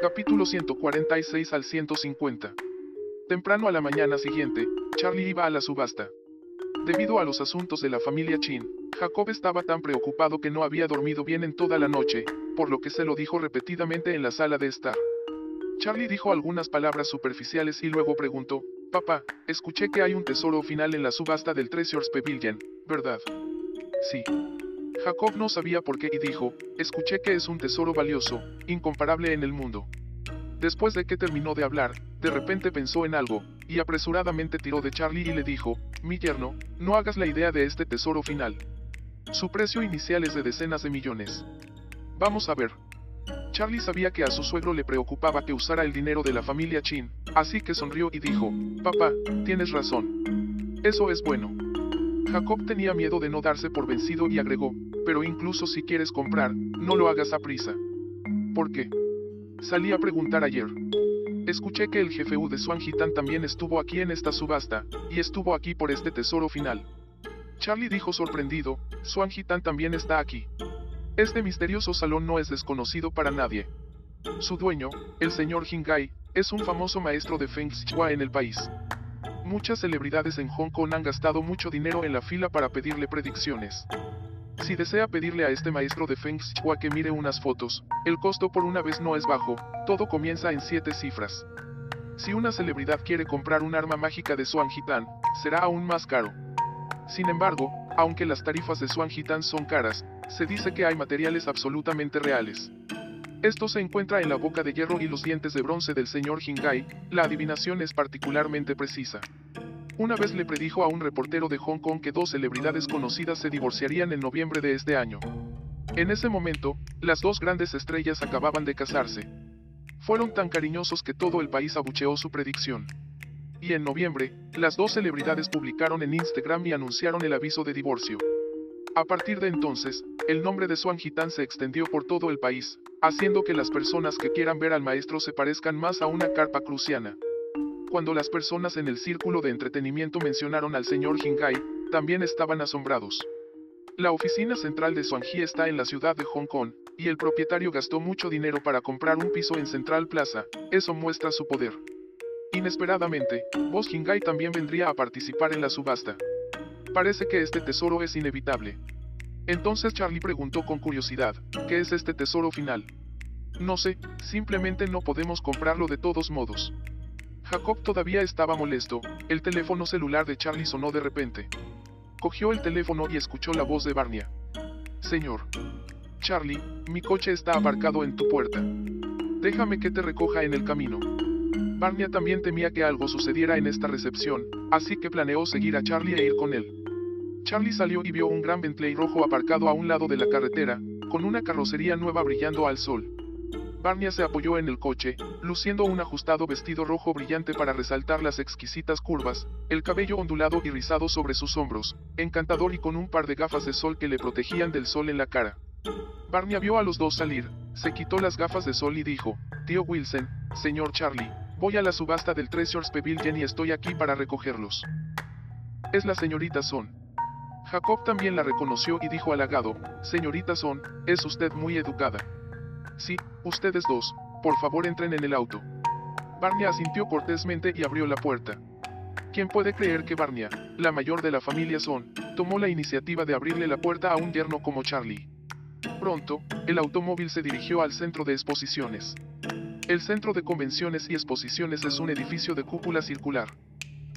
Capítulo 146 al 150. Temprano a la mañana siguiente, Charlie iba a la subasta. Debido a los asuntos de la familia Chin, Jacob estaba tan preocupado que no había dormido bien en toda la noche, por lo que se lo dijo repetidamente en la sala de estar. Charlie dijo algunas palabras superficiales y luego preguntó, Papá, escuché que hay un tesoro final en la subasta del Treasures Pavilion, ¿verdad? Sí. Jacob no sabía por qué y dijo, escuché que es un tesoro valioso, incomparable en el mundo. Después de que terminó de hablar, de repente pensó en algo, y apresuradamente tiró de Charlie y le dijo, mi yerno, no hagas la idea de este tesoro final. Su precio inicial es de decenas de millones. Vamos a ver. Charlie sabía que a su suegro le preocupaba que usara el dinero de la familia Chin, así que sonrió y dijo, Papá, tienes razón. Eso es bueno. Jacob tenía miedo de no darse por vencido y agregó, pero incluso si quieres comprar, no lo hagas a prisa. ¿Por qué? Salí a preguntar ayer. Escuché que el jefe U de Swangitan también estuvo aquí en esta subasta, y estuvo aquí por este tesoro final. Charlie dijo sorprendido, Swangitan también está aquí. Este misterioso salón no es desconocido para nadie. Su dueño, el señor Hingai, es un famoso maestro de Feng Shui en el país. Muchas celebridades en Hong Kong han gastado mucho dinero en la fila para pedirle predicciones. Si desea pedirle a este maestro de Feng Shui que mire unas fotos, el costo por una vez no es bajo, todo comienza en siete cifras. Si una celebridad quiere comprar un arma mágica de Swan Hitan, será aún más caro. Sin embargo, aunque las tarifas de Swan Hitan son caras, se dice que hay materiales absolutamente reales. Esto se encuentra en la boca de hierro y los dientes de bronce del señor Hingai, la adivinación es particularmente precisa. Una vez le predijo a un reportero de Hong Kong que dos celebridades conocidas se divorciarían en noviembre de este año. En ese momento, las dos grandes estrellas acababan de casarse. Fueron tan cariñosos que todo el país abucheó su predicción. Y en noviembre, las dos celebridades publicaron en Instagram y anunciaron el aviso de divorcio. A partir de entonces, el nombre de Swan Hitan se extendió por todo el país, haciendo que las personas que quieran ver al maestro se parezcan más a una carpa cruciana. Cuando las personas en el círculo de entretenimiento mencionaron al señor Hingai, también estaban asombrados. La oficina central de Swanji está en la ciudad de Hong Kong, y el propietario gastó mucho dinero para comprar un piso en Central Plaza, eso muestra su poder. Inesperadamente, Boss Hingai también vendría a participar en la subasta. Parece que este tesoro es inevitable. Entonces Charlie preguntó con curiosidad, ¿qué es este tesoro final? No sé, simplemente no podemos comprarlo de todos modos. Jacob todavía estaba molesto, el teléfono celular de Charlie sonó de repente. Cogió el teléfono y escuchó la voz de Barnia. Señor. Charlie, mi coche está aparcado en tu puerta. Déjame que te recoja en el camino. Barnia también temía que algo sucediera en esta recepción, así que planeó seguir a Charlie e ir con él. Charlie salió y vio un gran Bentley rojo aparcado a un lado de la carretera, con una carrocería nueva brillando al sol. Barnia se apoyó en el coche, luciendo un ajustado vestido rojo brillante para resaltar las exquisitas curvas, el cabello ondulado y rizado sobre sus hombros, encantador y con un par de gafas de sol que le protegían del sol en la cara. Barnia vio a los dos salir, se quitó las gafas de sol y dijo, Tío Wilson, señor Charlie, Voy a la subasta del Treasures Pavilion y estoy aquí para recogerlos. Es la señorita Son. Jacob también la reconoció y dijo halagado, Señorita Son, es usted muy educada. Sí, ustedes dos, por favor entren en el auto. Barnia asintió cortésmente y abrió la puerta. ¿Quién puede creer que Barnia, la mayor de la familia Son, tomó la iniciativa de abrirle la puerta a un yerno como Charlie? Pronto, el automóvil se dirigió al centro de exposiciones. El centro de convenciones y exposiciones es un edificio de cúpula circular.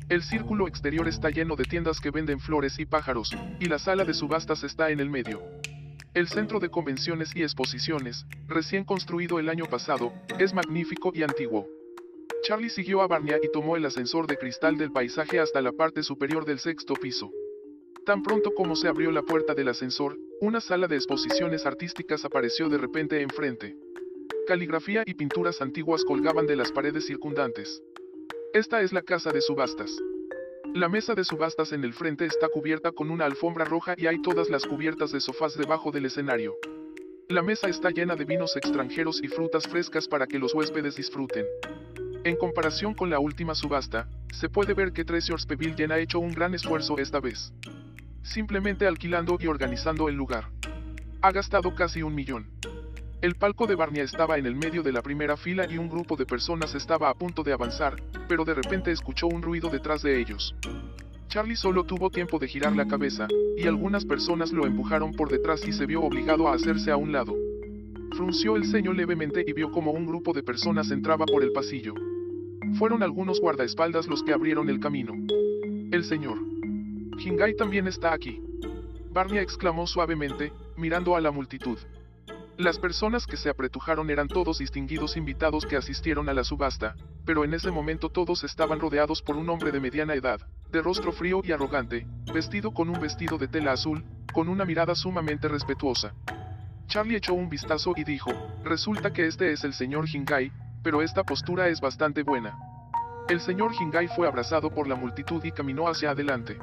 El círculo exterior está lleno de tiendas que venden flores y pájaros, y la sala de subastas está en el medio. El centro de convenciones y exposiciones, recién construido el año pasado, es magnífico y antiguo. Charlie siguió a Barnia y tomó el ascensor de cristal del paisaje hasta la parte superior del sexto piso. Tan pronto como se abrió la puerta del ascensor, una sala de exposiciones artísticas apareció de repente enfrente. Caligrafía y pinturas antiguas colgaban de las paredes circundantes. Esta es la casa de subastas. La mesa de subastas en el frente está cubierta con una alfombra roja y hay todas las cubiertas de sofás debajo del escenario. La mesa está llena de vinos extranjeros y frutas frescas para que los huéspedes disfruten. En comparación con la última subasta, se puede ver que Treasures Pavilion ha hecho un gran esfuerzo esta vez. Simplemente alquilando y organizando el lugar. Ha gastado casi un millón. El palco de Barnia estaba en el medio de la primera fila y un grupo de personas estaba a punto de avanzar, pero de repente escuchó un ruido detrás de ellos. Charlie solo tuvo tiempo de girar la cabeza, y algunas personas lo empujaron por detrás y se vio obligado a hacerse a un lado. Frunció el ceño levemente y vio como un grupo de personas entraba por el pasillo. Fueron algunos guardaespaldas los que abrieron el camino. El señor. Hingai también está aquí. Barnia exclamó suavemente, mirando a la multitud. Las personas que se apretujaron eran todos distinguidos invitados que asistieron a la subasta, pero en ese momento todos estaban rodeados por un hombre de mediana edad, de rostro frío y arrogante, vestido con un vestido de tela azul, con una mirada sumamente respetuosa. Charlie echó un vistazo y dijo, resulta que este es el señor Hingai, pero esta postura es bastante buena. El señor Hingai fue abrazado por la multitud y caminó hacia adelante.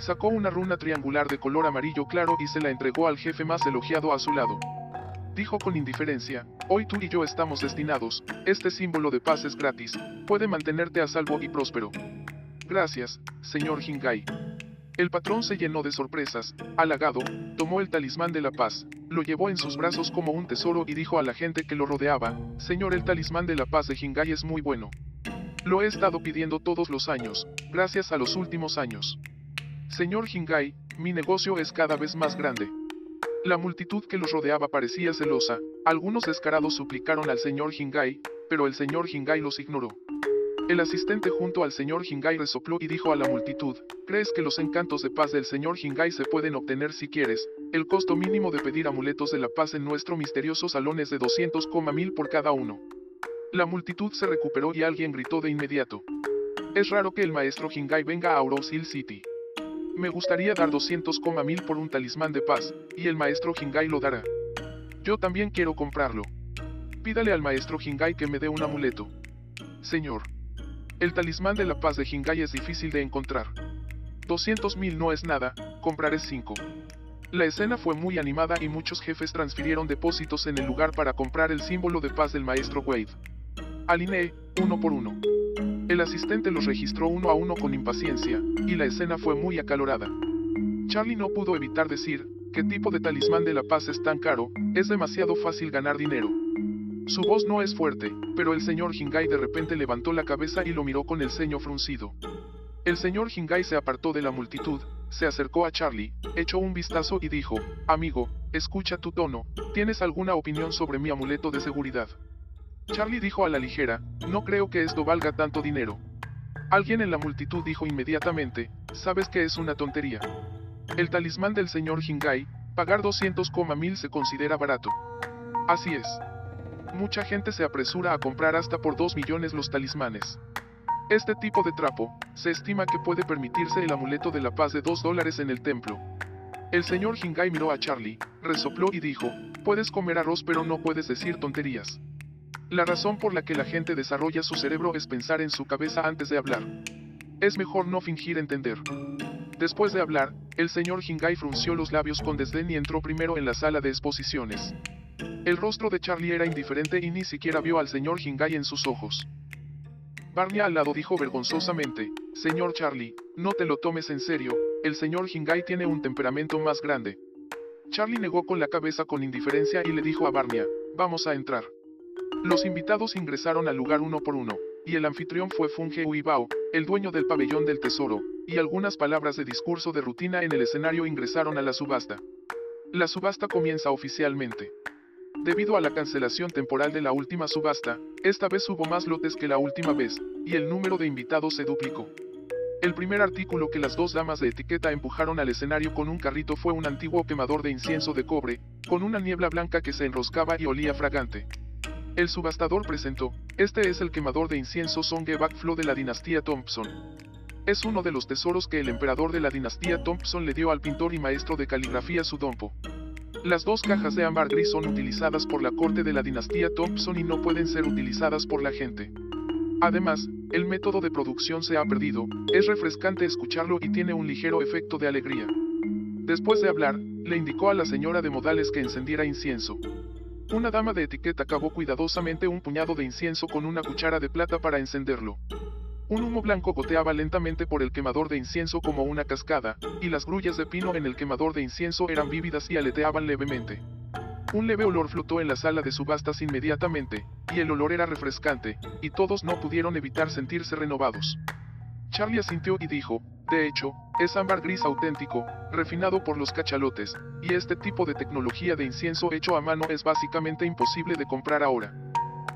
Sacó una runa triangular de color amarillo claro y se la entregó al jefe más elogiado a su lado. Dijo con indiferencia, hoy tú y yo estamos destinados, este símbolo de paz es gratis, puede mantenerte a salvo y próspero. Gracias, señor Hingai. El patrón se llenó de sorpresas, halagado, tomó el talismán de la paz, lo llevó en sus brazos como un tesoro y dijo a la gente que lo rodeaba, Señor el talismán de la paz de Hingai es muy bueno. Lo he estado pidiendo todos los años, gracias a los últimos años. Señor Hingai, mi negocio es cada vez más grande. La multitud que los rodeaba parecía celosa, algunos descarados suplicaron al señor Hingai, pero el señor Hingai los ignoró. El asistente junto al señor Hingai resopló y dijo a la multitud, ¿crees que los encantos de paz del señor Hingai se pueden obtener si quieres? El costo mínimo de pedir amuletos de la paz en nuestro misterioso salón es de 200, mil por cada uno. La multitud se recuperó y alguien gritó de inmediato. Es raro que el maestro Hingai venga a Auros Hill City. Me gustaría dar 200, mil por un talismán de paz, y el maestro Hingai lo dará. Yo también quiero comprarlo. Pídale al maestro Hingai que me dé un amuleto. Señor. El talismán de la paz de Hingai es difícil de encontrar. 200.000 no es nada, compraré 5. La escena fue muy animada y muchos jefes transfirieron depósitos en el lugar para comprar el símbolo de paz del maestro Wade. Alineé, uno por uno. El asistente los registró uno a uno con impaciencia, y la escena fue muy acalorada. Charlie no pudo evitar decir, ¿qué tipo de talismán de la paz es tan caro? Es demasiado fácil ganar dinero. Su voz no es fuerte, pero el señor Hingai de repente levantó la cabeza y lo miró con el ceño fruncido. El señor Hingai se apartó de la multitud, se acercó a Charlie, echó un vistazo y dijo, Amigo, escucha tu tono, ¿tienes alguna opinión sobre mi amuleto de seguridad? Charlie dijo a la ligera, no creo que esto valga tanto dinero. Alguien en la multitud dijo inmediatamente, sabes que es una tontería. El talismán del señor Hingai, pagar 200, mil se considera barato. Así es. Mucha gente se apresura a comprar hasta por 2 millones los talismanes. Este tipo de trapo, se estima que puede permitirse el amuleto de la paz de 2 dólares en el templo. El señor Hingai miró a Charlie, resopló y dijo, puedes comer arroz pero no puedes decir tonterías. La razón por la que la gente desarrolla su cerebro es pensar en su cabeza antes de hablar. Es mejor no fingir entender. Después de hablar, el señor Hingai frunció los labios con desdén y entró primero en la sala de exposiciones. El rostro de Charlie era indiferente y ni siquiera vio al señor Hingai en sus ojos. Barney al lado dijo vergonzosamente, Señor Charlie, no te lo tomes en serio, el señor Hingai tiene un temperamento más grande. Charlie negó con la cabeza con indiferencia y le dijo a Barnia, vamos a entrar. Los invitados ingresaron al lugar uno por uno, y el anfitrión fue Funge Uibao, el dueño del pabellón del tesoro, y algunas palabras de discurso de rutina en el escenario ingresaron a la subasta. La subasta comienza oficialmente. Debido a la cancelación temporal de la última subasta, esta vez hubo más lotes que la última vez, y el número de invitados se duplicó. El primer artículo que las dos damas de etiqueta empujaron al escenario con un carrito fue un antiguo quemador de incienso de cobre, con una niebla blanca que se enroscaba y olía fragante. El subastador presentó, este es el quemador de incienso Songe Backflow de la dinastía Thompson. Es uno de los tesoros que el emperador de la dinastía Thompson le dio al pintor y maestro de caligrafía Sudompo. Las dos cajas de ámbar gris son utilizadas por la corte de la dinastía Thompson y no pueden ser utilizadas por la gente. Además, el método de producción se ha perdido, es refrescante escucharlo y tiene un ligero efecto de alegría. Después de hablar, le indicó a la señora de modales que encendiera incienso. Una dama de etiqueta cavó cuidadosamente un puñado de incienso con una cuchara de plata para encenderlo. Un humo blanco goteaba lentamente por el quemador de incienso como una cascada, y las grullas de pino en el quemador de incienso eran vívidas y aleteaban levemente. Un leve olor flotó en la sala de subastas inmediatamente, y el olor era refrescante, y todos no pudieron evitar sentirse renovados. Charlie asintió y dijo, de hecho, es ámbar gris auténtico, refinado por los cachalotes, y este tipo de tecnología de incienso hecho a mano es básicamente imposible de comprar ahora.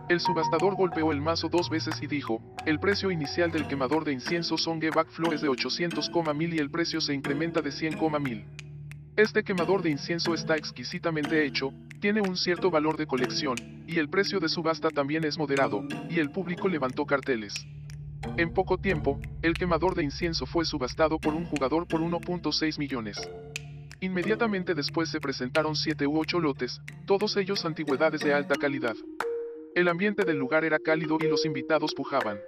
El subastador golpeó el mazo dos veces y dijo, el precio inicial del quemador de incienso Songe Backflow es de 800,000 y el precio se incrementa de 100,000. Este quemador de incienso está exquisitamente hecho, tiene un cierto valor de colección, y el precio de subasta también es moderado, y el público levantó carteles. En poco tiempo, el quemador de incienso fue subastado por un jugador por 1.6 millones. Inmediatamente después se presentaron 7 u 8 lotes, todos ellos antigüedades de alta calidad. El ambiente del lugar era cálido y los invitados pujaban.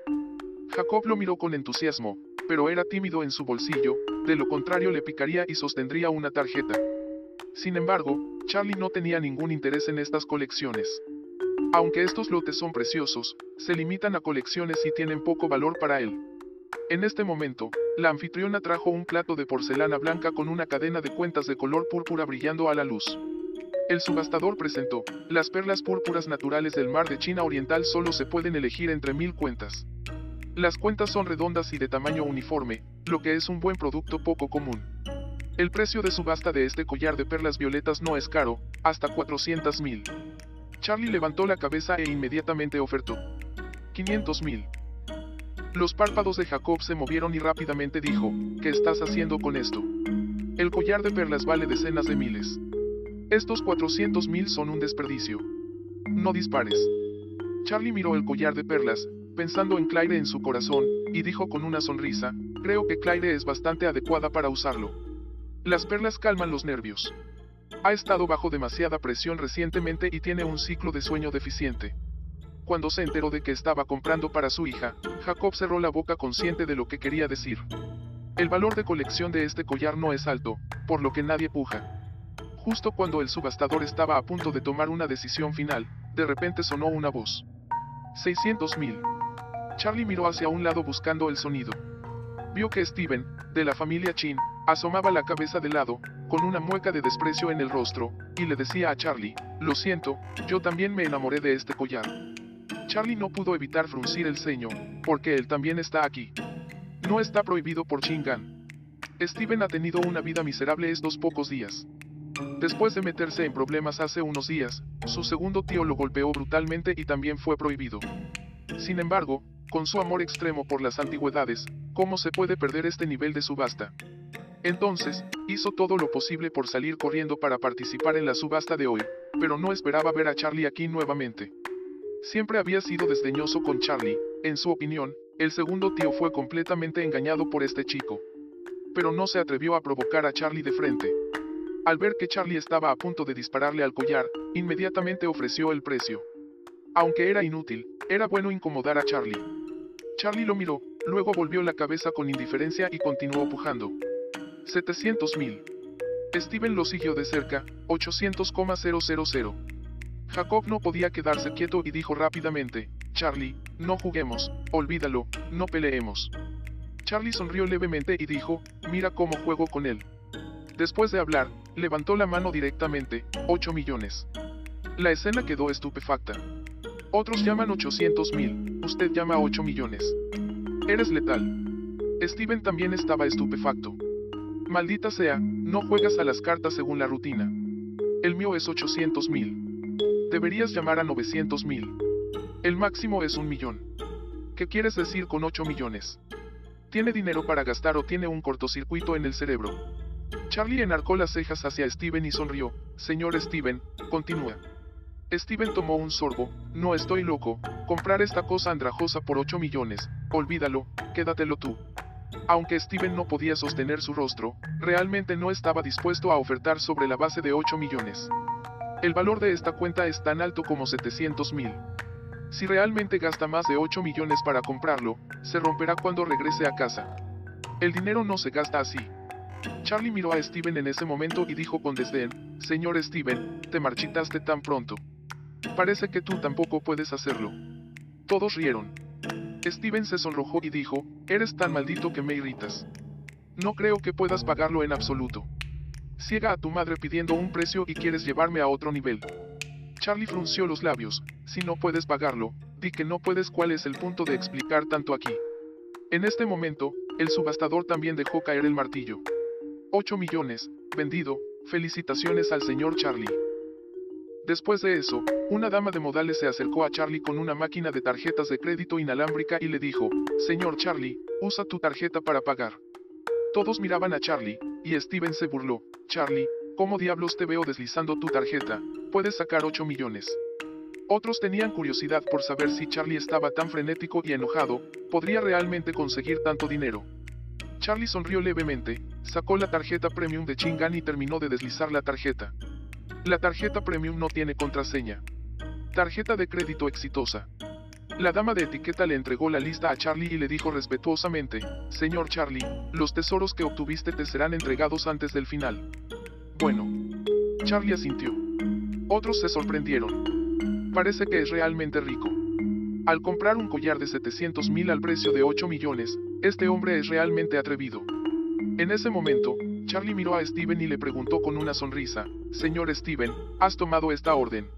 Jacob lo miró con entusiasmo, pero era tímido en su bolsillo, de lo contrario le picaría y sostendría una tarjeta. Sin embargo, Charlie no tenía ningún interés en estas colecciones. Aunque estos lotes son preciosos, se limitan a colecciones y tienen poco valor para él. En este momento, la anfitriona trajo un plato de porcelana blanca con una cadena de cuentas de color púrpura brillando a la luz. El subastador presentó, las perlas púrpuras naturales del mar de China Oriental solo se pueden elegir entre mil cuentas. Las cuentas son redondas y de tamaño uniforme, lo que es un buen producto poco común. El precio de subasta de este collar de perlas violetas no es caro, hasta 400 mil. Charlie levantó la cabeza e inmediatamente ofertó. 500 mil. Los párpados de Jacob se movieron y rápidamente dijo, ¿qué estás haciendo con esto? El collar de perlas vale decenas de miles. Estos 400 mil son un desperdicio. No dispares. Charlie miró el collar de perlas, pensando en Claire en su corazón, y dijo con una sonrisa, creo que Claire es bastante adecuada para usarlo. Las perlas calman los nervios. Ha estado bajo demasiada presión recientemente y tiene un ciclo de sueño deficiente. Cuando se enteró de que estaba comprando para su hija, Jacob cerró la boca consciente de lo que quería decir. El valor de colección de este collar no es alto, por lo que nadie puja. Justo cuando el subastador estaba a punto de tomar una decisión final, de repente sonó una voz. 600 mil. Charlie miró hacia un lado buscando el sonido. Vio que Steven, de la familia Chin, asomaba la cabeza de lado, con una mueca de desprecio en el rostro, y le decía a Charlie, lo siento, yo también me enamoré de este collar. Charlie no pudo evitar fruncir el ceño, porque él también está aquí. No está prohibido por Chingan. Steven ha tenido una vida miserable estos pocos días. Después de meterse en problemas hace unos días, su segundo tío lo golpeó brutalmente y también fue prohibido. Sin embargo, con su amor extremo por las antigüedades, ¿cómo se puede perder este nivel de subasta? Entonces, hizo todo lo posible por salir corriendo para participar en la subasta de hoy, pero no esperaba ver a Charlie aquí nuevamente. Siempre había sido desdeñoso con Charlie, en su opinión, el segundo tío fue completamente engañado por este chico. Pero no se atrevió a provocar a Charlie de frente. Al ver que Charlie estaba a punto de dispararle al collar, inmediatamente ofreció el precio. Aunque era inútil, era bueno incomodar a Charlie. Charlie lo miró, luego volvió la cabeza con indiferencia y continuó pujando. 700 mil. Steven lo siguió de cerca, 800,000. Jacob no podía quedarse quieto y dijo rápidamente, Charlie, no juguemos, olvídalo, no peleemos. Charlie sonrió levemente y dijo, mira cómo juego con él. Después de hablar, levantó la mano directamente, 8 millones. La escena quedó estupefacta. Otros llaman 800 mil, usted llama 8 millones. Eres letal. Steven también estaba estupefacto. Maldita sea, no juegas a las cartas según la rutina. El mío es 800 mil. Deberías llamar a 900 mil. El máximo es un millón. ¿Qué quieres decir con 8 millones? ¿Tiene dinero para gastar o tiene un cortocircuito en el cerebro? Charlie enarcó las cejas hacia Steven y sonrió. Señor Steven, continúa. Steven tomó un sorbo, no estoy loco, comprar esta cosa andrajosa por 8 millones, olvídalo, quédatelo tú. Aunque Steven no podía sostener su rostro, realmente no estaba dispuesto a ofertar sobre la base de 8 millones. El valor de esta cuenta es tan alto como 700 mil. Si realmente gasta más de 8 millones para comprarlo, se romperá cuando regrese a casa. El dinero no se gasta así. Charlie miró a Steven en ese momento y dijo con desdén, Señor Steven, te marchitaste tan pronto. Parece que tú tampoco puedes hacerlo. Todos rieron. Steven se sonrojó y dijo, eres tan maldito que me irritas. No creo que puedas pagarlo en absoluto. ciega a tu madre pidiendo un precio y quieres llevarme a otro nivel. Charlie frunció los labios, si no puedes pagarlo, di que no puedes cuál es el punto de explicar tanto aquí. En este momento, el subastador también dejó caer el martillo. 8 millones, vendido, felicitaciones al señor Charlie. Después de eso, una dama de modales se acercó a Charlie con una máquina de tarjetas de crédito inalámbrica y le dijo, Señor Charlie, usa tu tarjeta para pagar. Todos miraban a Charlie, y Steven se burló, Charlie, ¿cómo diablos te veo deslizando tu tarjeta? Puedes sacar 8 millones. Otros tenían curiosidad por saber si Charlie estaba tan frenético y enojado, podría realmente conseguir tanto dinero. Charlie sonrió levemente, sacó la tarjeta premium de Chingan y terminó de deslizar la tarjeta. La tarjeta premium no tiene contraseña. Tarjeta de crédito exitosa. La dama de etiqueta le entregó la lista a Charlie y le dijo respetuosamente, Señor Charlie, los tesoros que obtuviste te serán entregados antes del final. Bueno. Charlie asintió. Otros se sorprendieron. Parece que es realmente rico. Al comprar un collar de 700 mil al precio de 8 millones, este hombre es realmente atrevido. En ese momento, Charlie miró a Steven y le preguntó con una sonrisa, Señor Steven, ¿has tomado esta orden?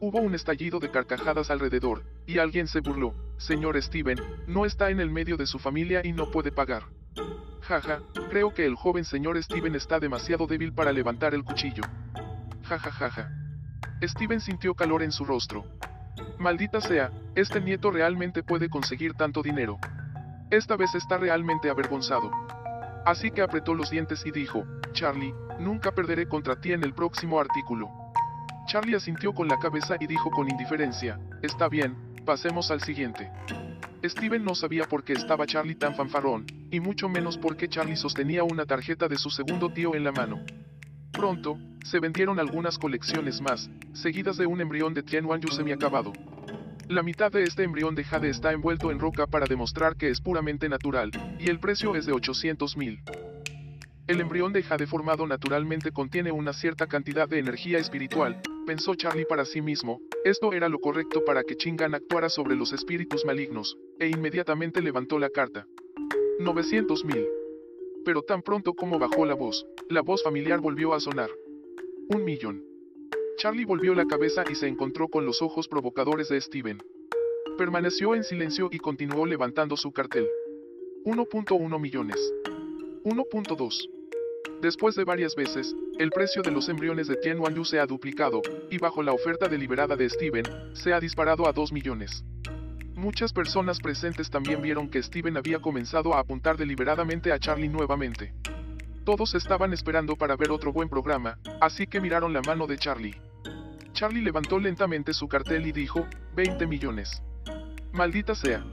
Hubo un estallido de carcajadas alrededor, y alguien se burló, Señor Steven, no está en el medio de su familia y no puede pagar. Jaja, creo que el joven señor Steven está demasiado débil para levantar el cuchillo. Jajajaja. Steven sintió calor en su rostro. Maldita sea, este nieto realmente puede conseguir tanto dinero. Esta vez está realmente avergonzado. Así que apretó los dientes y dijo, Charlie, nunca perderé contra ti en el próximo artículo. Charlie asintió con la cabeza y dijo con indiferencia, está bien, pasemos al siguiente. Steven no sabía por qué estaba Charlie tan fanfarrón, y mucho menos por qué Charlie sostenía una tarjeta de su segundo tío en la mano. Pronto, se vendieron algunas colecciones más, seguidas de un embrión de Tianwan Yu semiacabado. La mitad de este embrión de jade está envuelto en roca para demostrar que es puramente natural, y el precio es de 800 mil. El embrión de jade formado naturalmente contiene una cierta cantidad de energía espiritual, pensó Charlie para sí mismo, esto era lo correcto para que Chingan actuara sobre los espíritus malignos, e inmediatamente levantó la carta. 900 mil. Pero tan pronto como bajó la voz, la voz familiar volvió a sonar. Un millón. Charlie volvió la cabeza y se encontró con los ojos provocadores de Steven. Permaneció en silencio y continuó levantando su cartel. 1.1 millones. 1.2. Después de varias veces, el precio de los embriones de Tien Yu se ha duplicado, y bajo la oferta deliberada de Steven, se ha disparado a 2 millones. Muchas personas presentes también vieron que Steven había comenzado a apuntar deliberadamente a Charlie nuevamente. Todos estaban esperando para ver otro buen programa, así que miraron la mano de Charlie. Charlie levantó lentamente su cartel y dijo, 20 millones. Maldita sea.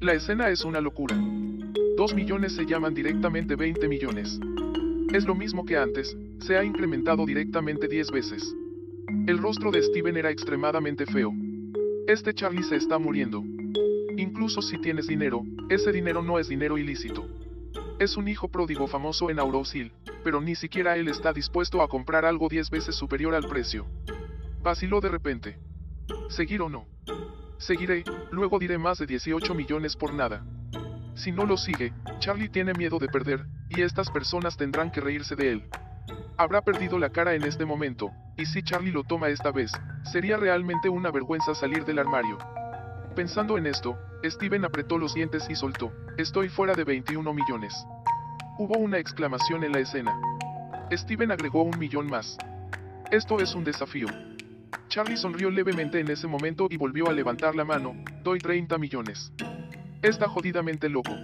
La escena es una locura. 2 millones se llaman directamente 20 millones. Es lo mismo que antes, se ha incrementado directamente 10 veces. El rostro de Steven era extremadamente feo. Este Charlie se está muriendo. Incluso si tienes dinero, ese dinero no es dinero ilícito. Es un hijo pródigo famoso en Aurosil, pero ni siquiera él está dispuesto a comprar algo 10 veces superior al precio. Vaciló de repente. ¿Seguir o no? Seguiré, luego diré más de 18 millones por nada. Si no lo sigue, Charlie tiene miedo de perder, y estas personas tendrán que reírse de él. Habrá perdido la cara en este momento, y si Charlie lo toma esta vez, sería realmente una vergüenza salir del armario. Pensando en esto, Steven apretó los dientes y soltó, estoy fuera de 21 millones. Hubo una exclamación en la escena. Steven agregó un millón más. Esto es un desafío. Charlie sonrió levemente en ese momento y volvió a levantar la mano, doy 30 millones. Está jodidamente loco.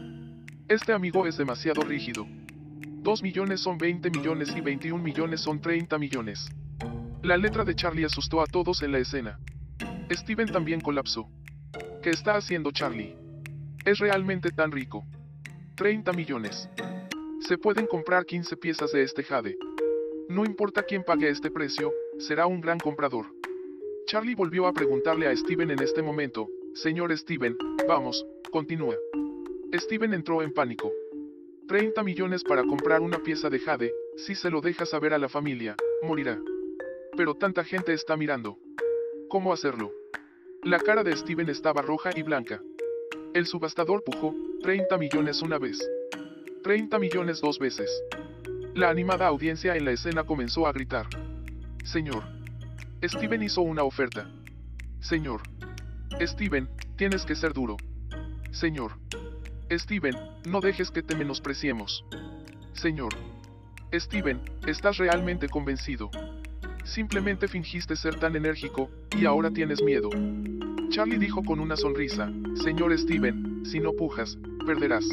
Este amigo es demasiado rígido. 2 millones son 20 millones y 21 millones son 30 millones. La letra de Charlie asustó a todos en la escena. Steven también colapsó. ¿Qué está haciendo Charlie? Es realmente tan rico. 30 millones. Se pueden comprar 15 piezas de este jade. No importa quién pague este precio, será un gran comprador. Charlie volvió a preguntarle a Steven en este momento, Señor Steven, vamos, continúa. Steven entró en pánico. 30 millones para comprar una pieza de jade, si se lo deja saber a la familia, morirá. Pero tanta gente está mirando. ¿Cómo hacerlo? La cara de Steven estaba roja y blanca. El subastador pujó, 30 millones una vez. 30 millones dos veces. La animada audiencia en la escena comenzó a gritar. Señor. Steven hizo una oferta. Señor. Steven, tienes que ser duro. Señor. Steven, no dejes que te menospreciemos. Señor. Steven, estás realmente convencido. Simplemente fingiste ser tan enérgico, y ahora tienes miedo. Charlie dijo con una sonrisa, Señor Steven, si no pujas, perderás.